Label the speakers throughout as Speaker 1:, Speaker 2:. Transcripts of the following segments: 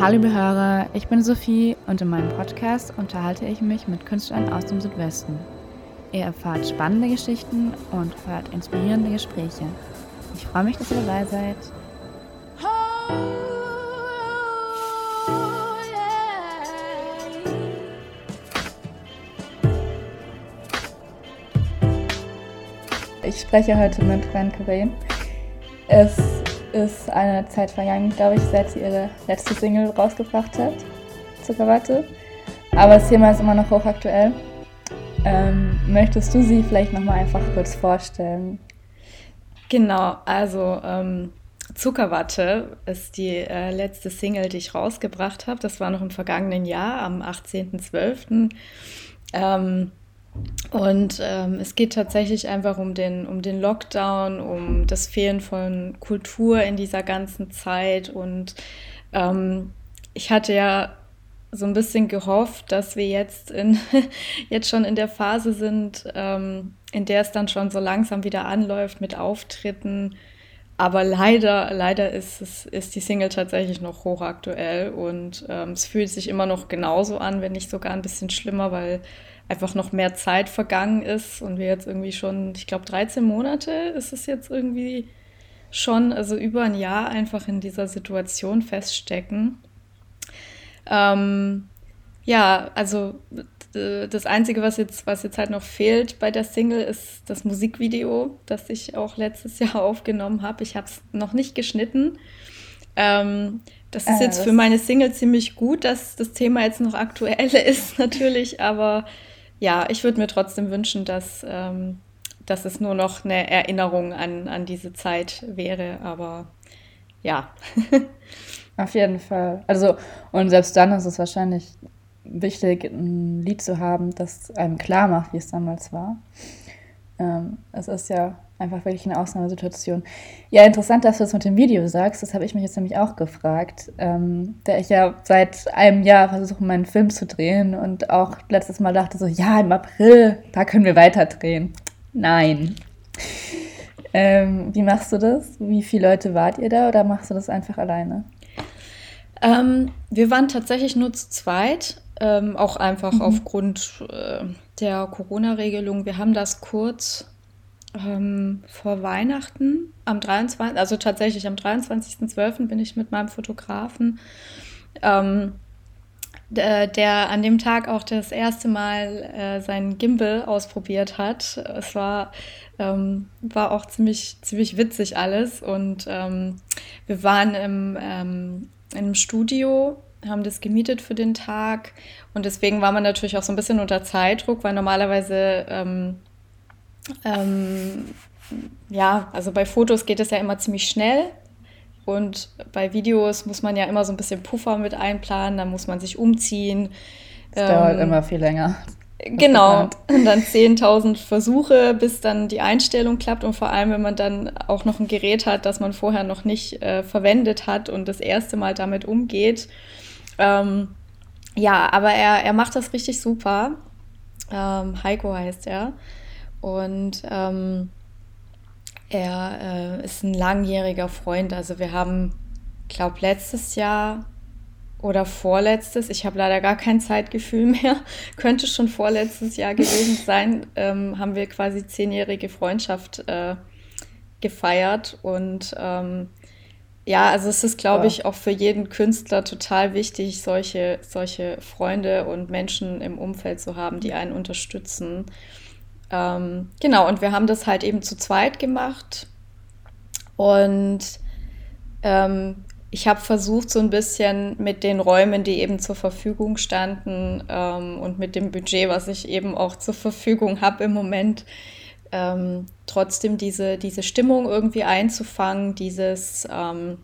Speaker 1: Hallo liebe Hörer, ich bin Sophie und in meinem Podcast unterhalte ich mich mit Künstlern aus dem Südwesten. Ihr erfahrt spannende Geschichten und hört inspirierende Gespräche. Ich freue mich, dass ihr dabei seid. Ich spreche heute mit Fran Cobain. Es ist eine Zeit vergangen, glaube ich, seit sie ihre letzte Single rausgebracht hat, Zuckerwatte. Aber das Thema ist immer noch hochaktuell. Ähm, möchtest du sie vielleicht nochmal einfach kurz vorstellen?
Speaker 2: Genau, also ähm, Zuckerwatte ist die äh, letzte Single, die ich rausgebracht habe. Das war noch im vergangenen Jahr, am 18.12. Ähm, und ähm, es geht tatsächlich einfach um den, um den Lockdown, um das Fehlen von Kultur in dieser ganzen Zeit. Und ähm, ich hatte ja so ein bisschen gehofft, dass wir jetzt, in, jetzt schon in der Phase sind, ähm, in der es dann schon so langsam wieder anläuft mit Auftritten. Aber leider, leider ist, es, ist die Single tatsächlich noch hochaktuell und ähm, es fühlt sich immer noch genauso an, wenn nicht sogar ein bisschen schlimmer, weil einfach noch mehr Zeit vergangen ist und wir jetzt irgendwie schon, ich glaube, 13 Monate ist es jetzt irgendwie schon, also über ein Jahr einfach in dieser Situation feststecken. Ähm, ja, also das Einzige, was jetzt, was jetzt halt noch fehlt bei der Single, ist das Musikvideo, das ich auch letztes Jahr aufgenommen habe. Ich habe es noch nicht geschnitten. Ähm, das ist äh, jetzt für meine Single ziemlich gut, dass das Thema jetzt noch aktuell ist, natürlich, aber ja, ich würde mir trotzdem wünschen, dass, ähm, dass es nur noch eine Erinnerung an, an diese Zeit wäre, aber ja.
Speaker 1: Auf jeden Fall. Also, und selbst dann ist es wahrscheinlich wichtig, ein Lied zu haben, das einem klar macht, wie es damals war. Ähm, es ist ja einfach wirklich eine Ausnahmesituation. Ja, interessant, dass du das mit dem Video sagst. Das habe ich mich jetzt nämlich auch gefragt. Ähm, da ich ja seit einem Jahr versuche, meinen Film zu drehen und auch letztes Mal dachte so, ja, im April, da können wir weiter drehen. Nein. Ähm, wie machst du das? Wie viele Leute wart ihr da oder machst du das einfach alleine?
Speaker 2: Ähm, wir waren tatsächlich nur zu zweit, ähm, auch einfach mhm. aufgrund äh, der Corona-Regelung. Wir haben das kurz ähm, vor Weihnachten am 23. Also tatsächlich am 23.12. bin ich mit meinem Fotografen, ähm, der, der, an dem Tag auch das erste Mal äh, seinen Gimbal ausprobiert hat. Es war, ähm, war auch ziemlich, ziemlich witzig alles. Und ähm, wir waren im, ähm, in einem Studio haben das gemietet für den Tag und deswegen war man natürlich auch so ein bisschen unter Zeitdruck, weil normalerweise ähm, ähm, ja, also bei Fotos geht es ja immer ziemlich schnell. Und bei Videos muss man ja immer so ein bisschen Puffer mit einplanen, dann muss man sich umziehen.
Speaker 1: Das ähm, dauert immer viel länger.
Speaker 2: Genau, und dann 10.000 Versuche, bis dann die Einstellung klappt und vor allem, wenn man dann auch noch ein Gerät hat, das man vorher noch nicht äh, verwendet hat und das erste Mal damit umgeht. Ähm, ja, aber er, er macht das richtig super. Ähm, Heiko heißt er. Und ähm, er äh, ist ein langjähriger Freund. Also wir haben, glaube letztes Jahr oder vorletztes, ich habe leider gar kein Zeitgefühl mehr, könnte schon vorletztes Jahr gewesen sein, ähm, haben wir quasi zehnjährige Freundschaft äh, gefeiert. Und ähm, ja, also es ist, glaube ich, auch für jeden Künstler total wichtig, solche, solche Freunde und Menschen im Umfeld zu haben, die einen unterstützen. Ähm, genau, und wir haben das halt eben zu zweit gemacht. Und ähm, ich habe versucht, so ein bisschen mit den Räumen, die eben zur Verfügung standen ähm, und mit dem Budget, was ich eben auch zur Verfügung habe im Moment, ähm, trotzdem diese, diese Stimmung irgendwie einzufangen, dieses ähm,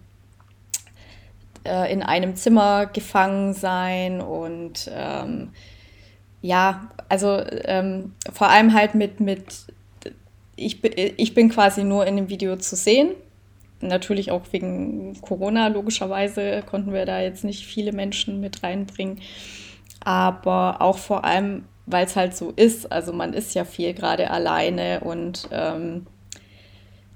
Speaker 2: äh, in einem Zimmer gefangen sein und ähm, ja, also ähm, vor allem halt mit, mit ich, ich bin quasi nur in dem Video zu sehen. Natürlich auch wegen Corona, logischerweise konnten wir da jetzt nicht viele Menschen mit reinbringen. Aber auch vor allem, weil es halt so ist. Also man ist ja viel gerade alleine und ähm,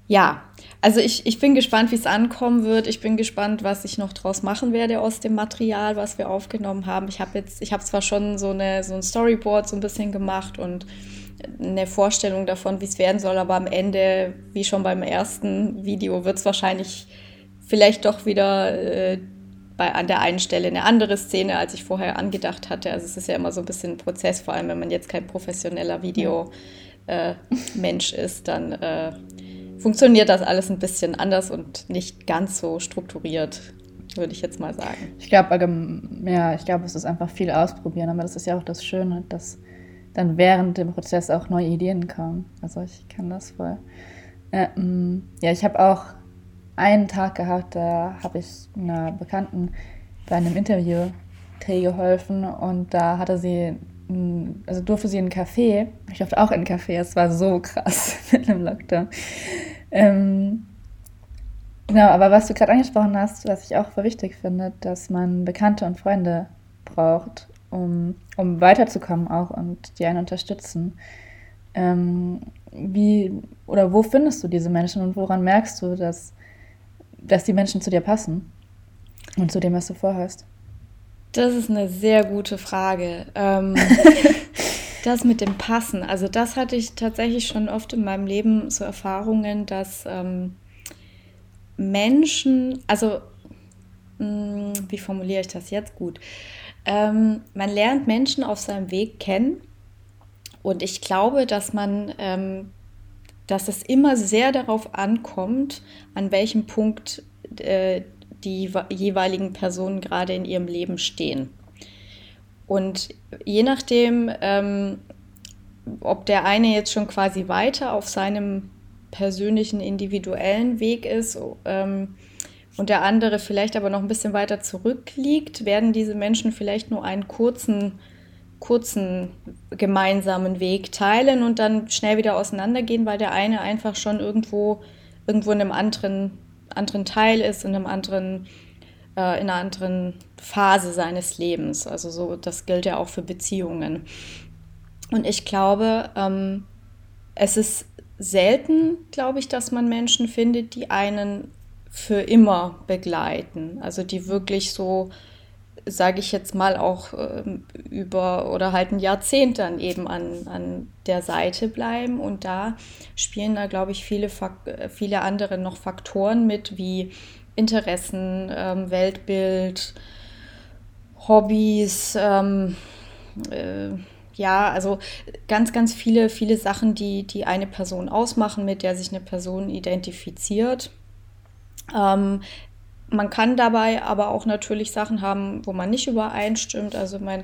Speaker 2: ja, also ich, ich bin gespannt, wie es ankommen wird. Ich bin gespannt, was ich noch draus machen werde aus dem Material, was wir aufgenommen haben. Ich habe jetzt, ich habe zwar schon so, eine, so ein Storyboard so ein bisschen gemacht und eine Vorstellung davon, wie es werden soll, aber am Ende, wie schon beim ersten Video, wird es wahrscheinlich vielleicht doch wieder äh, bei, an der einen Stelle eine andere Szene, als ich vorher angedacht hatte. Also es ist ja immer so ein bisschen ein Prozess, vor allem wenn man jetzt kein professioneller Videomensch äh, ist, dann äh, funktioniert das alles ein bisschen anders und nicht ganz so strukturiert, würde ich jetzt mal sagen.
Speaker 1: Ich glaube, ja, ich glaube, es ist einfach viel ausprobieren, aber das ist ja auch das Schöne, dass dann während dem Prozess auch neue Ideen kommen. Also ich kann das voll. Äh, ja, ich habe auch einen Tag gehabt, da habe ich einer Bekannten bei einem Interview Dreh geholfen und da hatte sie, also durfte sie in einen Café, ich durfte auch in einen Café, es war so krass mit einem Lockdown. Ähm, genau, aber was du gerade angesprochen hast, was ich auch voll wichtig finde, dass man Bekannte und Freunde braucht, um, um weiterzukommen auch und die einen unterstützen. Ähm, wie oder wo findest du diese Menschen und woran merkst du, dass, dass die Menschen zu dir passen und zu dem, was du vorhast?
Speaker 2: Das ist eine sehr gute Frage. Ähm, das mit dem Passen, also das hatte ich tatsächlich schon oft in meinem Leben so Erfahrungen, dass ähm, Menschen, also mh, hm, wie formuliere ich das jetzt gut? Ähm, man lernt Menschen auf seinem Weg kennen und ich glaube, dass man, ähm, dass es immer sehr darauf ankommt, an welchem Punkt äh, die jeweiligen Personen gerade in ihrem Leben stehen. Und je nachdem, ähm, ob der eine jetzt schon quasi weiter auf seinem persönlichen, individuellen Weg ist, ähm, und der andere vielleicht aber noch ein bisschen weiter zurückliegt, werden diese Menschen vielleicht nur einen kurzen, kurzen gemeinsamen Weg teilen und dann schnell wieder auseinandergehen, weil der eine einfach schon irgendwo, irgendwo in einem anderen, anderen Teil ist, in einem anderen, äh, in einer anderen Phase seines Lebens. Also so, das gilt ja auch für Beziehungen. Und ich glaube, ähm, es ist selten, glaube ich, dass man Menschen findet, die einen für immer begleiten. Also die wirklich so, sage ich jetzt mal, auch äh, über oder halt ein Jahrzehnt dann eben an, an der Seite bleiben. Und da spielen da, glaube ich, viele, viele andere noch Faktoren mit, wie Interessen, ähm, Weltbild, Hobbys, ähm, äh, ja, also ganz, ganz viele, viele Sachen, die, die eine Person ausmachen, mit der sich eine Person identifiziert. Ähm, man kann dabei aber auch natürlich Sachen haben, wo man nicht übereinstimmt. Also mein,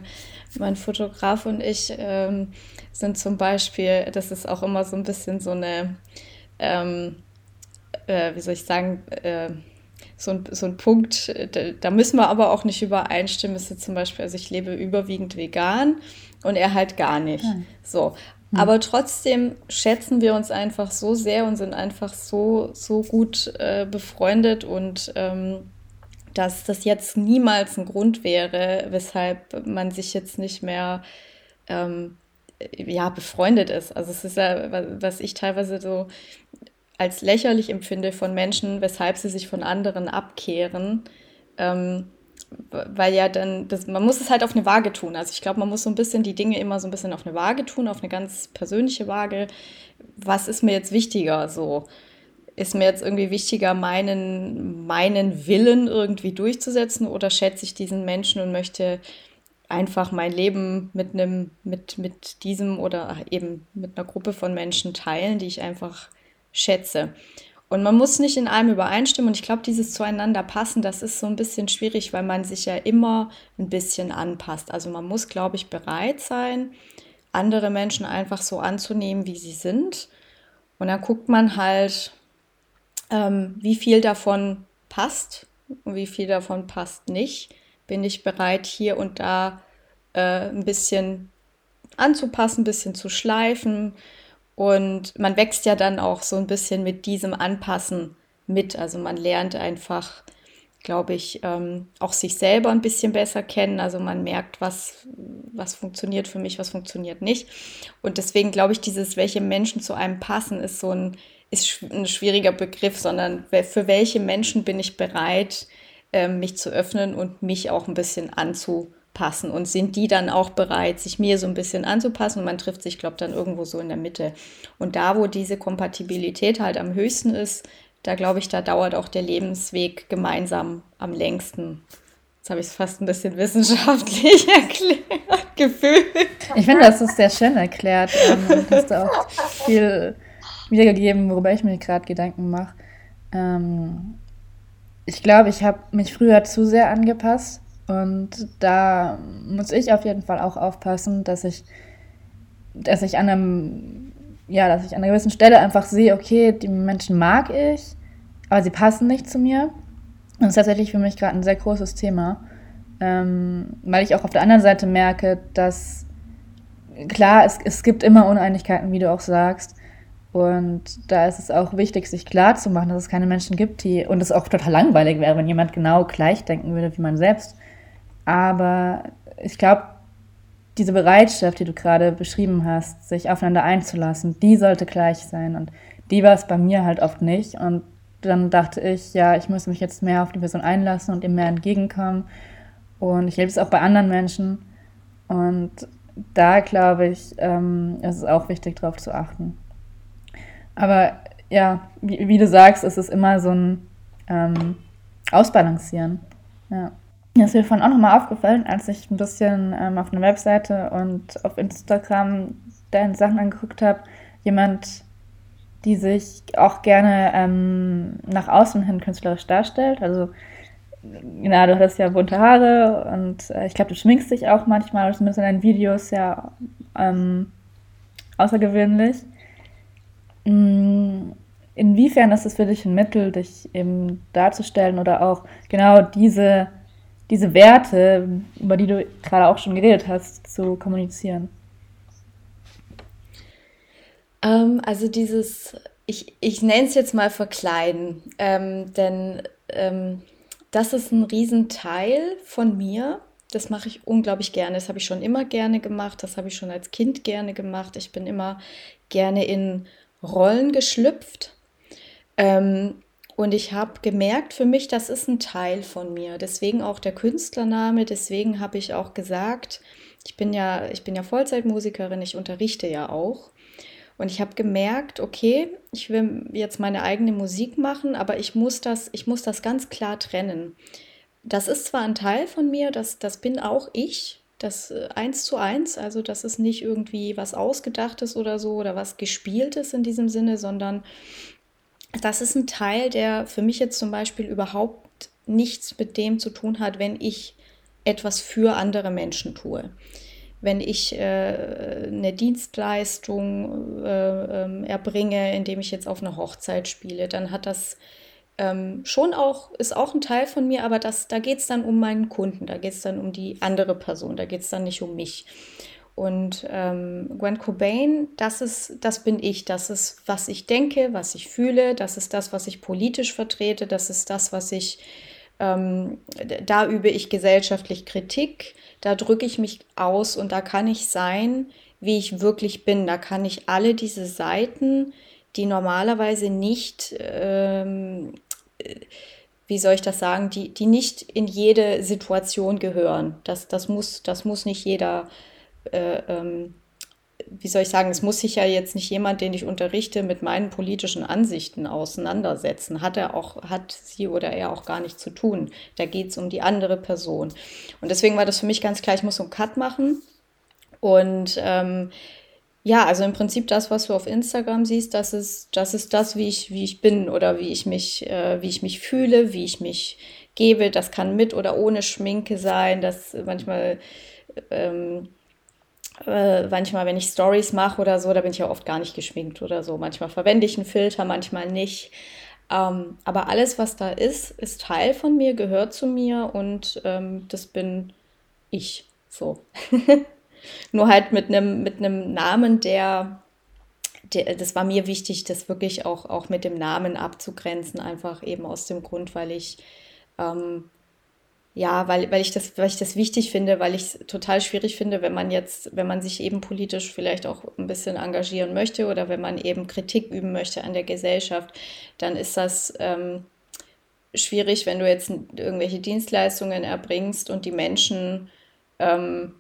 Speaker 2: mein Fotograf und ich ähm, sind zum Beispiel, das ist auch immer so ein bisschen so eine, ähm, äh, wie soll ich sagen, äh, so ein, so ein Punkt, da, müssen wir aber auch nicht übereinstimmen. Ist jetzt zum Beispiel, also ich lebe überwiegend vegan und er halt gar nicht. Hm. So. Hm. Aber trotzdem schätzen wir uns einfach so sehr und sind einfach so, so gut äh, befreundet und ähm, dass das jetzt niemals ein Grund wäre, weshalb man sich jetzt nicht mehr ähm, ja, befreundet ist. Also es ist ja, was ich teilweise so als lächerlich empfinde von Menschen, weshalb sie sich von anderen abkehren. Ähm, weil ja dann, das, man muss es halt auf eine Waage tun. Also ich glaube, man muss so ein bisschen die Dinge immer so ein bisschen auf eine Waage tun, auf eine ganz persönliche Waage. Was ist mir jetzt wichtiger? So ist mir jetzt irgendwie wichtiger, meinen, meinen Willen irgendwie durchzusetzen oder schätze ich diesen Menschen und möchte einfach mein Leben mit einem, mit, mit diesem oder eben mit einer Gruppe von Menschen teilen, die ich einfach schätze. Und man muss nicht in allem übereinstimmen. Und ich glaube, dieses zueinander passen, das ist so ein bisschen schwierig, weil man sich ja immer ein bisschen anpasst. Also man muss, glaube ich, bereit sein, andere Menschen einfach so anzunehmen, wie sie sind. Und dann guckt man halt, ähm, wie viel davon passt und wie viel davon passt nicht. Bin ich bereit, hier und da äh, ein bisschen anzupassen, ein bisschen zu schleifen, und man wächst ja dann auch so ein bisschen mit diesem Anpassen mit. Also man lernt einfach glaube ich, ähm, auch sich selber ein bisschen besser kennen. Also man merkt, was, was funktioniert für mich, was funktioniert nicht. Und deswegen glaube ich, dieses, welche Menschen zu einem passen, ist so ein, ist ein schwieriger Begriff, sondern für welche Menschen bin ich bereit, ähm, mich zu öffnen und mich auch ein bisschen anzupassen. Und sind die dann auch bereit, sich mir so ein bisschen anzupassen? Und man trifft sich, glaube ich, dann irgendwo so in der Mitte. Und da, wo diese Kompatibilität halt am höchsten ist, da glaube ich, da dauert auch der Lebensweg gemeinsam am längsten. Jetzt habe ich es fast ein bisschen wissenschaftlich erklärt, gefühlt.
Speaker 1: Ich finde, das ist sehr schön erklärt. Ähm, hast du auch viel wiedergegeben, worüber ich mir gerade Gedanken mache. Ähm, ich glaube, ich habe mich früher zu sehr angepasst und da muss ich auf jeden Fall auch aufpassen, dass ich, dass ich an einem, ja, dass ich an einer gewissen Stelle einfach sehe, okay, die Menschen mag ich, aber sie passen nicht zu mir. Das ist tatsächlich für mich gerade ein sehr großes Thema, ähm, weil ich auch auf der anderen Seite merke, dass klar, es, es gibt immer Uneinigkeiten, wie du auch sagst. Und da ist es auch wichtig, sich klar zu machen, dass es keine Menschen gibt, die, und es auch total langweilig wäre, wenn jemand genau gleich denken würde wie man selbst. Aber ich glaube, diese Bereitschaft, die du gerade beschrieben hast, sich aufeinander einzulassen, die sollte gleich sein. Und die war es bei mir halt oft nicht. Und dann dachte ich, ja, ich muss mich jetzt mehr auf die Person einlassen und ihm mehr entgegenkommen. Und ich lebe es auch bei anderen Menschen. Und da glaube ich, ähm, ist es auch wichtig, darauf zu achten. Aber ja, wie, wie, du sagst, ist es immer so ein ähm, Ausbalancieren. Ja. Mir ist mir vorhin auch nochmal aufgefallen, als ich ein bisschen ähm, auf einer Webseite und auf Instagram deine Sachen angeguckt habe, jemand die sich auch gerne ähm, nach außen hin künstlerisch darstellt. Also, genau, du hast ja bunte Haare und äh, ich glaube, du schminkst dich auch manchmal, zumindest in deinen Videos ja ähm, außergewöhnlich. Mm, inwiefern ist es für dich ein Mittel, dich eben darzustellen oder auch genau diese, diese Werte, über die du gerade auch schon geredet hast, zu kommunizieren?
Speaker 2: Ähm, also dieses, ich, ich nenne es jetzt mal verkleiden, ähm, denn ähm, das ist ein Riesenteil von mir. Das mache ich unglaublich gerne. Das habe ich schon immer gerne gemacht. Das habe ich schon als Kind gerne gemacht. Ich bin immer gerne in Rollen geschlüpft. Ähm, und ich habe gemerkt für mich, das ist ein Teil von mir. Deswegen auch der Künstlername. Deswegen habe ich auch gesagt, ich bin ja, ich bin ja Vollzeitmusikerin, ich unterrichte ja auch. Und ich habe gemerkt, okay, ich will jetzt meine eigene Musik machen, aber ich muss das, ich muss das ganz klar trennen. Das ist zwar ein Teil von mir, das, das bin auch ich, das äh, eins zu eins, also das ist nicht irgendwie was Ausgedachtes oder so oder was Gespieltes in diesem Sinne, sondern das ist ein Teil, der für mich jetzt zum Beispiel überhaupt nichts mit dem zu tun hat, wenn ich etwas für andere Menschen tue wenn ich äh, eine Dienstleistung äh, ähm, erbringe, indem ich jetzt auf eine Hochzeit spiele, dann hat das ähm, schon auch, ist auch ein Teil von mir, aber das, da geht es dann um meinen Kunden, da geht es dann um die andere Person, da geht es dann nicht um mich. Und ähm, Gwen Cobain, das ist, das bin ich, das ist, was ich denke, was ich fühle, das ist das, was ich politisch vertrete, das ist das, was ich, ähm, da übe ich gesellschaftlich Kritik da drücke ich mich aus und da kann ich sein, wie ich wirklich bin. Da kann ich alle diese Seiten, die normalerweise nicht, ähm, wie soll ich das sagen, die, die nicht in jede Situation gehören. Das, das, muss, das muss nicht jeder äh, ähm, wie soll ich sagen, es muss sich ja jetzt nicht jemand, den ich unterrichte, mit meinen politischen Ansichten auseinandersetzen. Hat er auch, hat sie oder er auch gar nicht zu tun. Da geht es um die andere Person. Und deswegen war das für mich ganz klar, ich muss einen Cut machen. Und ähm, ja, also im Prinzip das, was du auf Instagram siehst, das ist, das ist das, wie ich, wie ich bin oder wie ich mich, äh, wie ich mich fühle, wie ich mich gebe. Das kann mit oder ohne Schminke sein. Das manchmal ähm, äh, manchmal, wenn ich Stories mache oder so, da bin ich ja oft gar nicht geschminkt oder so. Manchmal verwende ich einen Filter, manchmal nicht. Ähm, aber alles, was da ist, ist Teil von mir, gehört zu mir und ähm, das bin ich. So. Nur halt mit einem mit Namen, der, der, das war mir wichtig, das wirklich auch, auch mit dem Namen abzugrenzen, einfach eben aus dem Grund, weil ich
Speaker 3: ähm, ja, weil, weil, ich das, weil ich das wichtig finde, weil ich es total schwierig finde, wenn man jetzt, wenn man sich eben politisch vielleicht auch ein bisschen engagieren möchte oder wenn man eben Kritik üben möchte an der Gesellschaft, dann ist das ähm, schwierig, wenn du jetzt irgendwelche Dienstleistungen erbringst und die Menschen, ähm,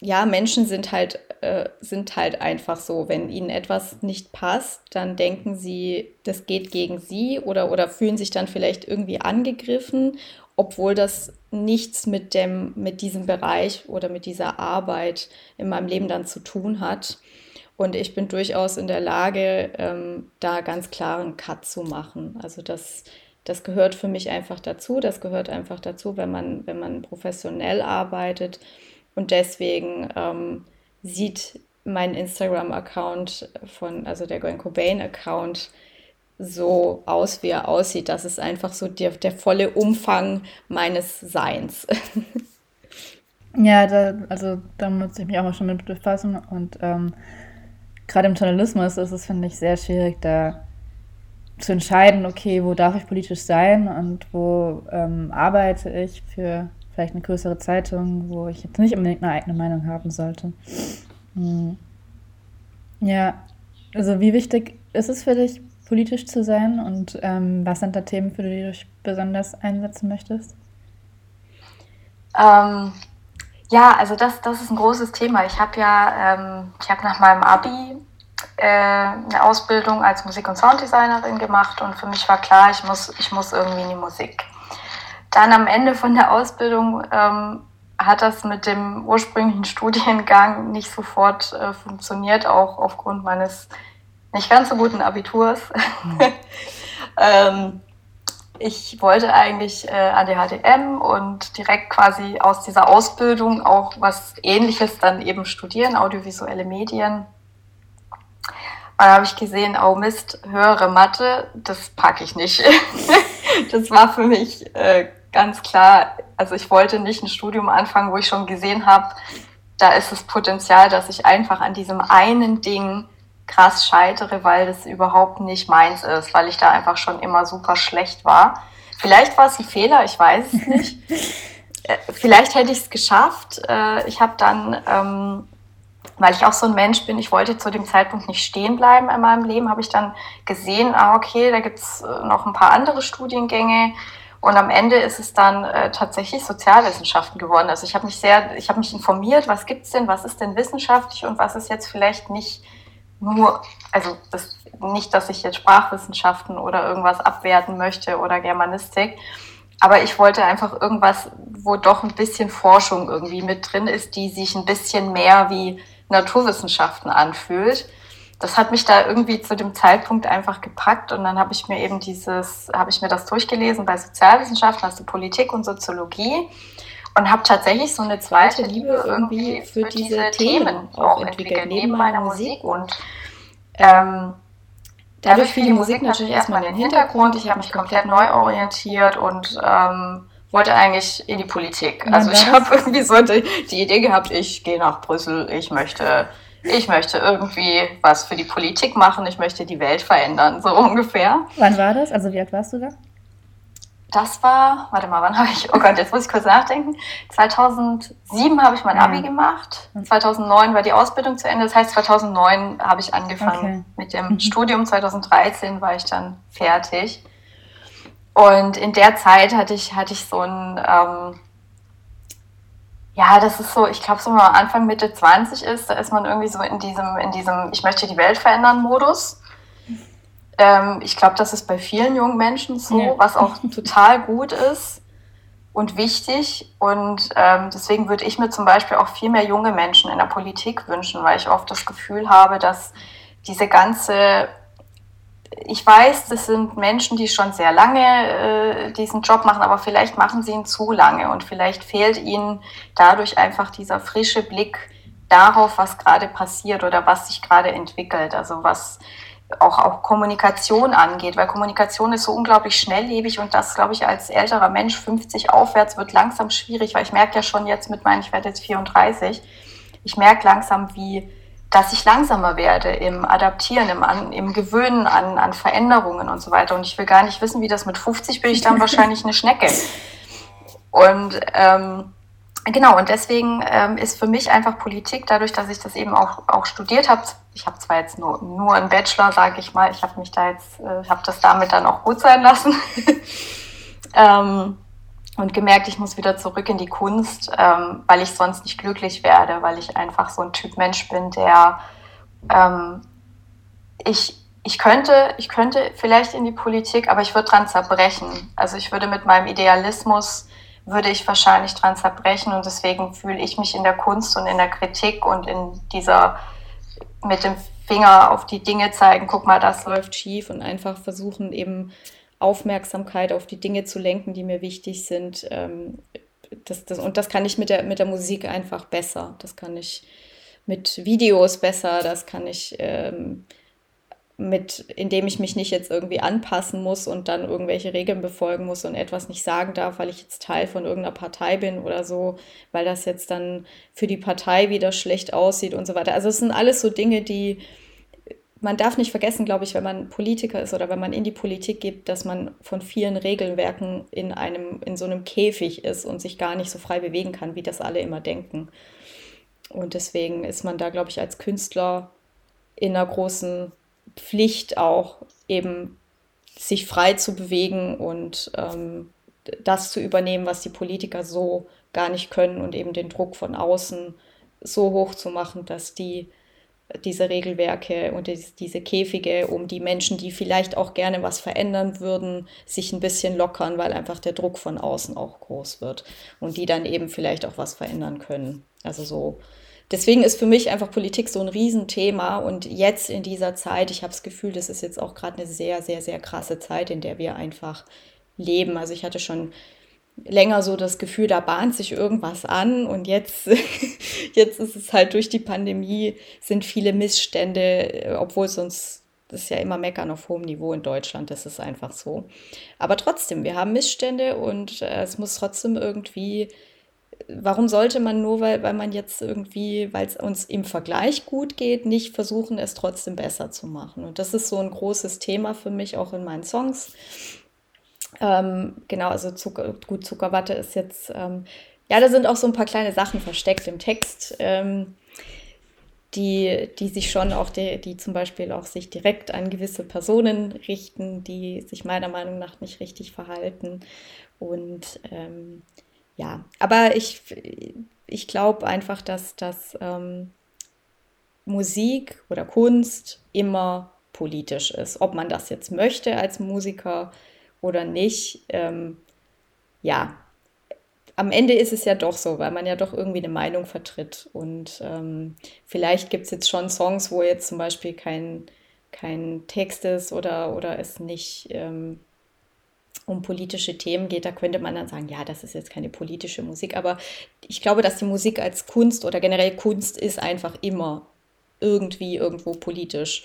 Speaker 3: ja, Menschen sind halt, äh, sind halt einfach so, wenn ihnen etwas nicht passt, dann denken sie, das geht gegen sie oder, oder fühlen sich dann vielleicht irgendwie angegriffen obwohl das nichts mit, dem, mit diesem Bereich oder mit dieser Arbeit in meinem Leben dann zu tun hat. Und ich bin durchaus in der Lage, ähm, da ganz klaren Cut zu machen. Also das, das gehört für mich einfach dazu. Das gehört einfach dazu, wenn man, wenn man professionell arbeitet. Und deswegen ähm, sieht mein Instagram-Account von, also der Gwen Cobain-Account, so aus, wie er aussieht. Das ist einfach so der, der volle Umfang meines Seins.
Speaker 1: ja, da, also da muss ich mich auch mal schon mit befassen. Und ähm, gerade im Journalismus ist es, finde ich, sehr schwierig, da zu entscheiden, okay, wo darf ich politisch sein und wo ähm, arbeite ich für vielleicht eine größere Zeitung, wo ich jetzt nicht unbedingt eine eigene Meinung haben sollte. Hm. Ja, also wie wichtig ist es für dich, politisch zu sein? Und ähm, was sind da Themen, für die du dich besonders einsetzen möchtest?
Speaker 2: Ähm, ja, also das, das ist ein großes Thema. Ich habe ja, ähm, ich habe nach meinem Abi äh, eine Ausbildung als Musik- und Sounddesignerin gemacht und für mich war klar, ich muss, ich muss irgendwie in die Musik. Dann am Ende von der Ausbildung ähm, hat das mit dem ursprünglichen Studiengang nicht sofort äh, funktioniert, auch aufgrund meines nicht ganz so guten Abiturs. Mhm. ähm, ich wollte eigentlich äh, an der HDM und direkt quasi aus dieser Ausbildung auch was Ähnliches dann eben studieren, audiovisuelle Medien. Und dann habe ich gesehen, oh Mist, höhere Mathe, das packe ich nicht. das war für mich äh, ganz klar. Also ich wollte nicht ein Studium anfangen, wo ich schon gesehen habe, da ist das Potenzial, dass ich einfach an diesem einen Ding krass scheitere, weil das überhaupt nicht meins ist, weil ich da einfach schon immer super schlecht war. Vielleicht war es ein Fehler, ich weiß es nicht. Äh, vielleicht hätte ich es geschafft. Äh, ich habe dann, ähm, weil ich auch so ein Mensch bin, ich wollte zu dem Zeitpunkt nicht stehen bleiben in meinem Leben, habe ich dann gesehen, ah, okay, da gibt es äh, noch ein paar andere Studiengänge. Und am Ende ist es dann äh, tatsächlich Sozialwissenschaften geworden. Also ich habe mich sehr, ich habe mich informiert, was gibt es denn, was ist denn wissenschaftlich und was ist jetzt vielleicht nicht nur, also das, nicht, dass ich jetzt Sprachwissenschaften oder irgendwas abwerten möchte oder Germanistik, aber ich wollte einfach irgendwas, wo doch ein bisschen Forschung irgendwie mit drin ist, die sich ein bisschen mehr wie Naturwissenschaften anfühlt. Das hat mich da irgendwie zu dem Zeitpunkt einfach gepackt und dann habe ich mir eben dieses, habe ich mir das durchgelesen bei Sozialwissenschaften, also Politik und Soziologie und habe tatsächlich so eine zweite Liebe irgendwie für, diese, Themen auch entwickelt, neben meiner Musik. Und ähm, dadurch fiel die Musik natürlich erstmal in den Hintergrund. Ich habe mich komplett neu orientiert und ähm, wollte eigentlich in die Politik. Also ich habe irgendwie so die, die Idee gehabt, ich gehe nach Brüssel, ich möchte ich möchte irgendwie was für die Politik machen, ich möchte die Welt verändern, so ungefähr.
Speaker 1: Wann war das? Also wie alt warst du da?
Speaker 2: Das war, warte mal, wann habe ich, oh Gott, jetzt muss ich kurz nachdenken. 2007 habe ich mein Abi gemacht. 2009 war die Ausbildung zu Ende. Das heißt, 2009 habe ich angefangen okay. mit dem mhm. Studium. 2013 war ich dann fertig. Und in der Zeit hatte ich, hatte ich so ein, ähm, ja, das ist so, ich glaube, so wenn man Anfang, Mitte 20 ist, da ist man irgendwie so in diesem, in diesem, ich möchte die Welt verändern Modus. Ähm, ich glaube, das ist bei vielen jungen Menschen so, ja. was auch total gut ist und wichtig. Und ähm, deswegen würde ich mir zum Beispiel auch viel mehr junge Menschen in der Politik wünschen, weil ich oft das Gefühl habe, dass diese ganze ich weiß, das sind Menschen, die schon sehr lange äh, diesen Job machen, aber vielleicht machen sie ihn zu lange und vielleicht fehlt ihnen dadurch einfach dieser frische Blick darauf, was gerade passiert oder was sich gerade entwickelt. Also was auch, auch Kommunikation angeht, weil Kommunikation ist so unglaublich schnelllebig und das, glaube ich, als älterer Mensch 50 aufwärts wird langsam schwierig, weil ich merke ja schon jetzt mit meinen, ich werde jetzt 34, ich merke langsam, wie dass ich langsamer werde im Adaptieren, im, an, im Gewöhnen an, an Veränderungen und so weiter. Und ich will gar nicht wissen, wie das mit 50 bin ich dann wahrscheinlich eine Schnecke. Und ähm, genau, und deswegen ähm, ist für mich einfach Politik, dadurch, dass ich das eben auch, auch studiert habe, ich habe zwar jetzt nur, nur einen Bachelor, sage ich mal, ich habe mich da jetzt, äh, habe das damit dann auch gut sein lassen. ähm, und gemerkt, ich muss wieder zurück in die Kunst, ähm, weil ich sonst nicht glücklich werde, weil ich einfach so ein Typ Mensch bin, der ähm, ich, ich könnte, ich könnte vielleicht in die Politik, aber ich würde dran zerbrechen. Also ich würde mit meinem Idealismus würde ich wahrscheinlich dran zerbrechen und deswegen fühle ich mich in der Kunst und in der Kritik und in dieser mit dem Finger auf die Dinge zeigen, guck mal, das läuft schief und einfach versuchen eben Aufmerksamkeit auf die Dinge zu lenken, die mir wichtig sind. Ähm, das, das, und das kann ich mit der, mit der Musik einfach besser. Das kann ich mit Videos besser, das kann ich ähm, mit, indem ich mich nicht jetzt irgendwie anpassen muss und dann irgendwelche Regeln befolgen muss und etwas nicht sagen darf, weil ich jetzt Teil von irgendeiner Partei bin oder so, weil das jetzt dann für die Partei wieder schlecht aussieht und so weiter. Also es sind alles so Dinge, die man darf nicht vergessen, glaube ich, wenn man Politiker ist oder wenn man in die Politik geht, dass man von vielen Regelwerken in einem, in so einem Käfig ist und sich gar nicht so frei bewegen kann, wie das alle immer denken. Und deswegen ist man da, glaube ich, als Künstler in einer großen Pflicht auch eben sich frei zu bewegen und ähm, das zu übernehmen, was die Politiker so gar nicht können und eben den Druck von außen so hoch zu machen, dass die diese Regelwerke und diese Käfige, um die Menschen, die vielleicht auch gerne was verändern würden, sich ein bisschen lockern, weil einfach der Druck von außen auch groß wird und die dann eben vielleicht auch was verändern können. Also so. Deswegen ist für mich einfach Politik so ein Riesenthema und jetzt in dieser Zeit, ich habe das Gefühl, das ist jetzt auch gerade eine sehr, sehr, sehr krasse Zeit, in der wir einfach leben. Also ich hatte schon länger so das Gefühl, da bahnt sich irgendwas an und jetzt, jetzt ist es halt durch die Pandemie, sind viele Missstände, obwohl sonst, das ist ja immer Meckern auf hohem Niveau in Deutschland, das ist einfach so. Aber trotzdem, wir haben Missstände und äh, es muss trotzdem irgendwie, warum sollte man nur, weil, weil man jetzt irgendwie, weil es uns im Vergleich gut geht, nicht versuchen, es trotzdem besser zu machen? Und das ist so ein großes Thema für mich auch in meinen Songs ähm, genau, also Zucker, gut, Zuckerwatte ist jetzt, ähm, ja, da sind auch so ein paar kleine Sachen versteckt im Text, ähm, die, die sich schon auch, die, die zum Beispiel auch sich direkt an gewisse Personen richten, die sich meiner Meinung nach nicht richtig verhalten. Und ähm, ja, aber ich, ich glaube einfach, dass, dass ähm, Musik oder Kunst immer politisch ist. Ob man das jetzt möchte als Musiker oder nicht, ähm, ja, am Ende ist es ja doch so, weil man ja doch irgendwie eine Meinung vertritt. Und ähm, vielleicht gibt es jetzt schon Songs, wo jetzt zum Beispiel kein, kein Text ist oder, oder es nicht ähm, um politische Themen geht. Da könnte man dann sagen, ja, das ist jetzt keine politische Musik. Aber ich glaube, dass die Musik als Kunst oder generell Kunst ist einfach immer irgendwie irgendwo politisch.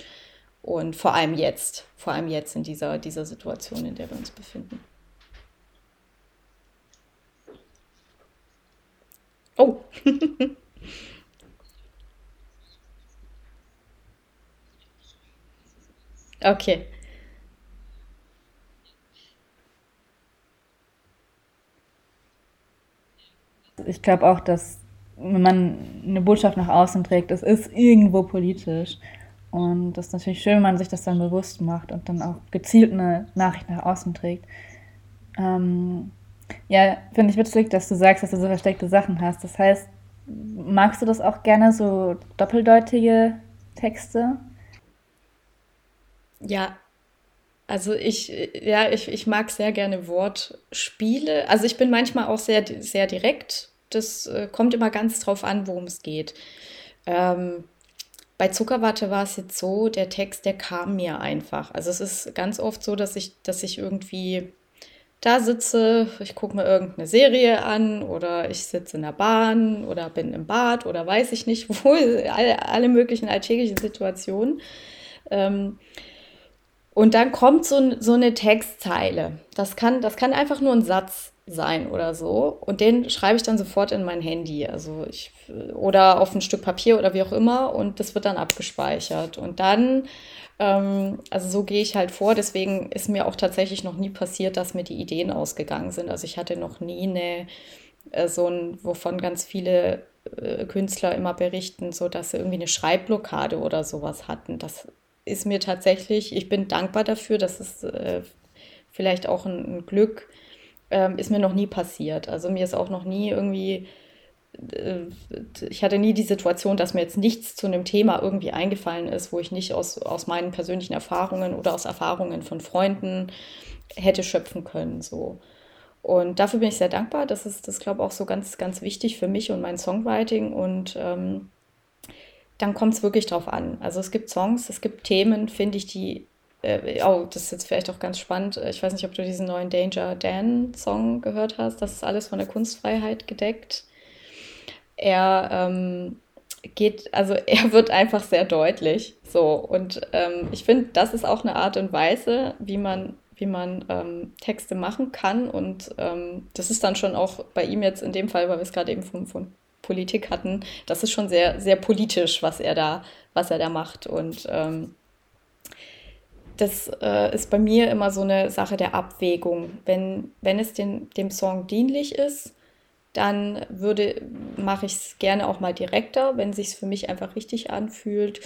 Speaker 2: Und vor allem jetzt, vor allem jetzt in dieser, dieser Situation, in der wir uns befinden. Oh. okay.
Speaker 1: Ich glaube auch, dass wenn man eine Botschaft nach außen trägt, es ist irgendwo politisch. Und das ist natürlich schön, wenn man sich das dann bewusst macht und dann auch gezielt eine Nachricht nach außen trägt. Ähm, ja, finde ich witzig, dass du sagst, dass du so versteckte Sachen hast. Das heißt, magst du das auch gerne, so doppeldeutige Texte?
Speaker 4: Ja, also ich, ja, ich, ich mag sehr gerne Wortspiele. Also ich bin manchmal auch sehr, sehr direkt. Das äh, kommt immer ganz drauf an, worum es geht. Ähm, bei Zuckerwatte war es jetzt so, der Text, der kam mir einfach. Also es ist ganz oft so, dass ich, dass ich irgendwie da sitze, ich gucke mir irgendeine Serie an oder ich sitze in der Bahn oder bin im Bad oder weiß ich nicht wo, alle, alle möglichen alltäglichen Situationen. Ähm, und dann kommt so, so eine Textzeile. Das kann, das kann einfach nur ein Satz
Speaker 2: sein oder so. Und den schreibe ich dann sofort in mein Handy. Also ich, oder auf ein Stück Papier oder wie auch immer. Und das wird dann abgespeichert. Und dann, ähm, also so gehe ich halt vor. Deswegen ist mir auch tatsächlich noch nie passiert, dass mir die Ideen ausgegangen sind. Also ich hatte noch nie eine, äh, so ein, wovon ganz viele äh, Künstler immer berichten, so dass sie irgendwie eine Schreibblockade oder sowas hatten. Das ist mir tatsächlich, ich bin dankbar dafür, dass es äh, vielleicht auch ein, ein Glück, ähm, ist mir noch nie passiert. Also mir ist auch noch nie irgendwie, äh, ich hatte nie die Situation, dass mir jetzt nichts zu einem Thema irgendwie eingefallen ist, wo ich nicht aus, aus meinen persönlichen Erfahrungen oder aus Erfahrungen von Freunden hätte schöpfen können. So. Und dafür bin ich sehr dankbar. Das ist, das glaube ich, auch so ganz, ganz wichtig für mich und mein Songwriting. Und ähm, dann kommt es wirklich drauf an. Also es gibt Songs, es gibt Themen, finde ich, die äh, oh, das ist jetzt vielleicht auch ganz spannend. Ich weiß nicht, ob du diesen neuen Danger Dan Song gehört hast. Das ist alles von der Kunstfreiheit gedeckt. Er ähm, geht, also er wird einfach sehr deutlich. So, und ähm, ich finde, das ist auch eine Art und Weise, wie man, wie man ähm, Texte machen kann. Und ähm, das ist dann schon auch bei ihm jetzt in dem Fall, weil wir es gerade eben von, von Politik hatten, das ist schon sehr, sehr politisch, was er da, was er da macht. Und ähm, das äh, ist bei mir immer so eine Sache der Abwägung. Wenn, wenn es den, dem Song dienlich ist, dann würde, mache ich es gerne auch mal direkter, wenn sich für mich einfach richtig anfühlt.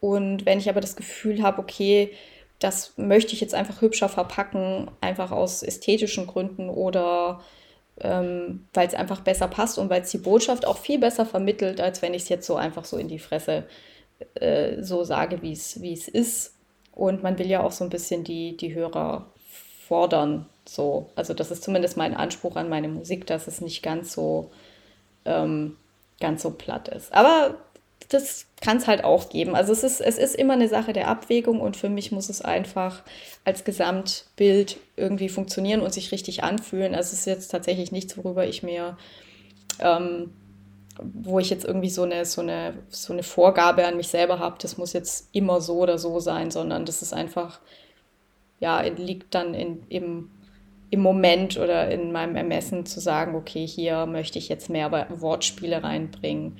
Speaker 2: Und wenn ich aber das Gefühl habe, okay, das möchte ich jetzt einfach hübscher verpacken, einfach aus ästhetischen Gründen oder ähm, weil es einfach besser passt und weil es die Botschaft auch viel besser vermittelt, als wenn ich es jetzt so einfach so in die Fresse äh, so sage, wie es ist und man will ja auch so ein bisschen die, die Hörer fordern. So. Also das ist zumindest mein Anspruch an meine Musik, dass es nicht ganz so, ähm, ganz so platt ist. Aber das kann es halt auch geben. Also es ist, es ist immer eine Sache der Abwägung und für mich muss es einfach als Gesamtbild irgendwie funktionieren und sich richtig anfühlen. Also es ist jetzt tatsächlich nichts, worüber ich mir ähm, wo ich jetzt irgendwie so eine, so eine, so eine Vorgabe an mich selber habe, das muss jetzt immer so oder so sein, sondern das ist einfach, ja, liegt dann in, im, im Moment oder in meinem Ermessen zu sagen, okay, hier möchte ich jetzt mehr Wortspiele reinbringen.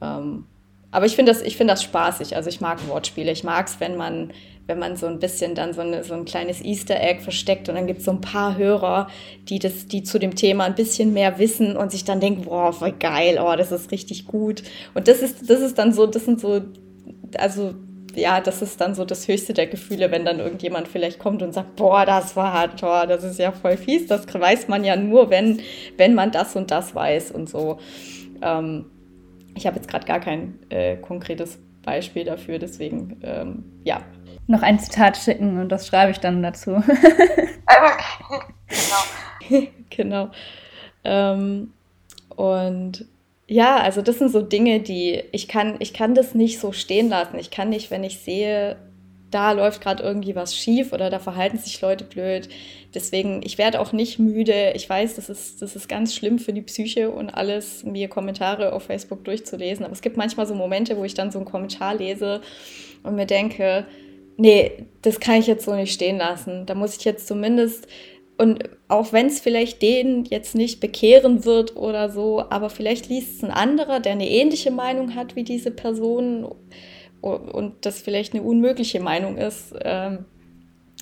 Speaker 2: Ähm, aber ich finde das, find das spaßig, also ich mag Wortspiele. Ich mag es, wenn man wenn man so ein bisschen dann so, eine, so ein kleines Easter Egg versteckt und dann gibt es so ein paar Hörer, die, das, die zu dem Thema ein bisschen mehr wissen und sich dann denken, boah, voll geil, oh, das ist richtig gut. Und das ist, das ist dann so, das sind so, also ja, das ist dann so das höchste der Gefühle, wenn dann irgendjemand vielleicht kommt und sagt, boah, das war hart, boah, das ist ja voll fies. Das weiß man ja nur, wenn, wenn man das und das weiß und so. Ähm, ich habe jetzt gerade gar kein äh, konkretes Beispiel dafür, deswegen, ähm, ja,
Speaker 1: noch ein Zitat schicken und das schreibe ich dann dazu.
Speaker 2: genau. genau. Ähm, und ja, also das sind so Dinge, die ich kann, ich kann das nicht so stehen lassen. Ich kann nicht, wenn ich sehe, da läuft gerade irgendwie was schief oder da verhalten sich Leute blöd. Deswegen, ich werde auch nicht müde. Ich weiß, das ist, das ist ganz schlimm für die Psyche und alles, mir Kommentare auf Facebook durchzulesen. Aber es gibt manchmal so Momente, wo ich dann so einen Kommentar lese und mir denke, nee, das kann ich jetzt so nicht stehen lassen. Da muss ich jetzt zumindest, und auch wenn es vielleicht den jetzt nicht bekehren wird oder so, aber vielleicht liest es ein anderer, der eine ähnliche Meinung hat wie diese Person und das vielleicht eine unmögliche Meinung ist. Ähm,